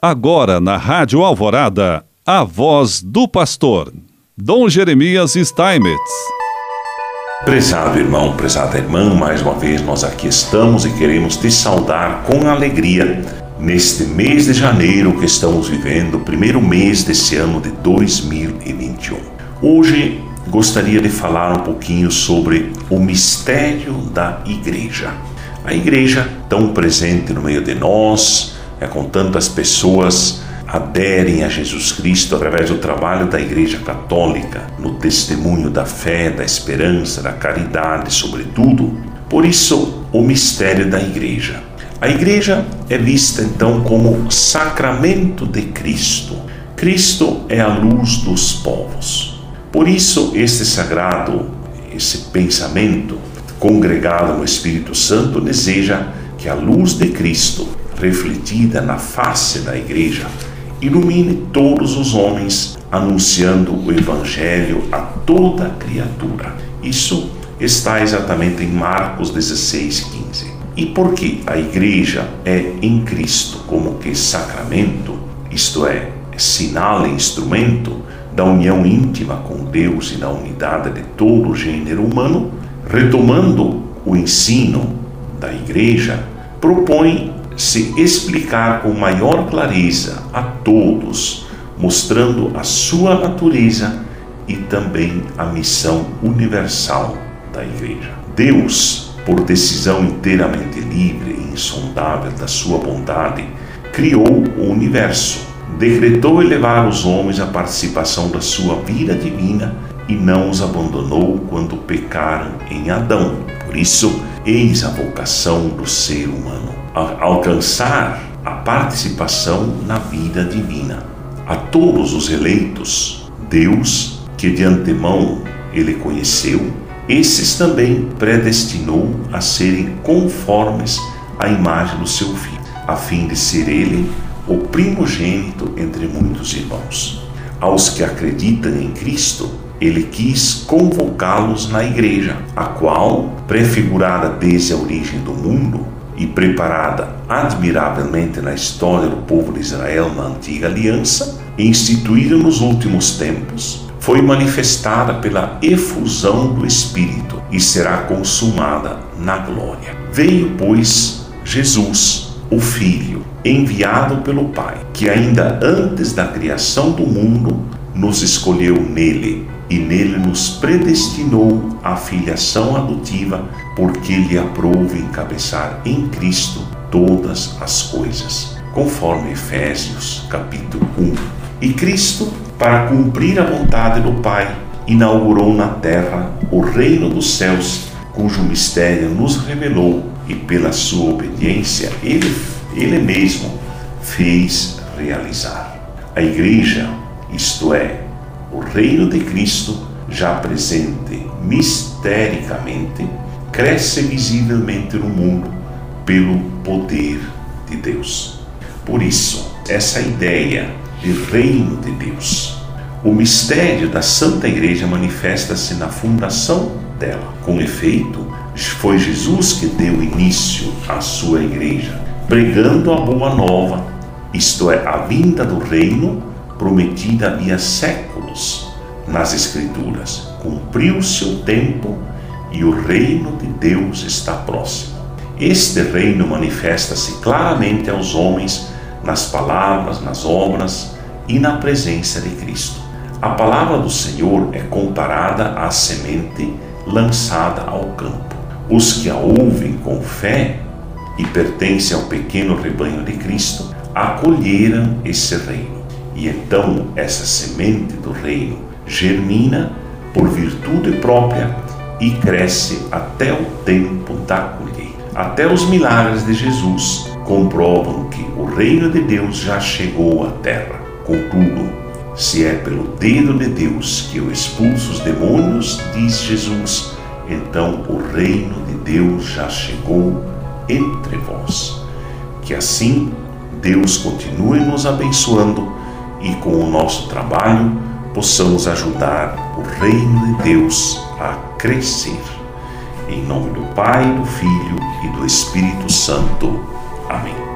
Agora na Rádio Alvorada, a voz do pastor, Dom Jeremias Steinmetz. Prezado irmão, prezada irmã, mais uma vez nós aqui estamos e queremos te saudar com alegria neste mês de janeiro que estamos vivendo, primeiro mês desse ano de 2021. Hoje gostaria de falar um pouquinho sobre o mistério da igreja. A igreja, tão presente no meio de nós, é com tantas pessoas aderem a Jesus Cristo através do trabalho da Igreja Católica, no testemunho da fé, da esperança, da caridade, sobretudo. Por isso, o mistério da Igreja. A Igreja é vista então como sacramento de Cristo. Cristo é a luz dos povos. Por isso, este sagrado, esse pensamento congregado no Espírito Santo deseja que a luz de Cristo refletida na face da igreja, ilumine todos os homens, anunciando o Evangelho a toda criatura. Isso está exatamente em Marcos 16, 15. E porque a igreja é em Cristo como que sacramento, isto é, sinal e instrumento da união íntima com Deus e da unidade de todo o gênero humano, retomando o ensino da igreja, propõe se explicar com maior clareza a todos, mostrando a sua natureza e também a missão universal da Igreja. Deus, por decisão inteiramente livre e insondável da sua bondade, criou o universo, decretou elevar os homens à participação da sua vida divina e não os abandonou quando pecaram em Adão. Por isso, eis a vocação do ser humano alcançar a participação na vida divina. A todos os eleitos, Deus, que de antemão ele conheceu, esses também predestinou a serem conformes à imagem do seu filho, a fim de ser ele o primogênito entre muitos irmãos. Aos que acreditam em Cristo, ele quis convocá-los na igreja, a qual, prefigurada desde a origem do mundo, e preparada admiravelmente na história do povo de Israel na antiga aliança, instituída nos últimos tempos, foi manifestada pela efusão do Espírito e será consumada na glória. Veio, pois, Jesus, o Filho, enviado pelo Pai, que ainda antes da criação do mundo nos escolheu nele e nele nos predestinou à filiação adotiva, porque lhe aprove encabeçar em Cristo todas as coisas, conforme Efésios capítulo 1. E Cristo, para cumprir a vontade do Pai, inaugurou na terra o reino dos céus, cujo mistério nos revelou, e pela sua obediência ele, ele mesmo fez realizar. A igreja, isto é, o reino de Cristo, já presente mistericamente, cresce visivelmente no mundo pelo poder de Deus. Por isso, essa ideia de reino de Deus, o mistério da Santa Igreja manifesta-se na fundação dela. Com efeito, foi Jesus que deu início à sua igreja, pregando a boa nova, isto é, a vinda do reino prometida havia séculos nas Escrituras. Cumpriu seu tempo e o reino de Deus está próximo. Este reino manifesta-se claramente aos homens nas palavras, nas obras e na presença de Cristo. A palavra do Senhor é comparada à semente lançada ao campo. Os que a ouvem com fé e pertencem ao pequeno rebanho de Cristo acolheram esse reino. E então essa semente do reino germina por virtude própria e cresce até o tempo da colheita. Até os milagres de Jesus comprovam que o reino de Deus já chegou à terra. Contudo, se é pelo dedo de Deus que eu expulso os demônios, diz Jesus, então o reino de Deus já chegou entre vós. Que assim Deus continue nos abençoando e com o nosso trabalho possamos ajudar o reino de Deus a crescer. Em nome do Pai, do Filho e do Espírito Santo. Amém.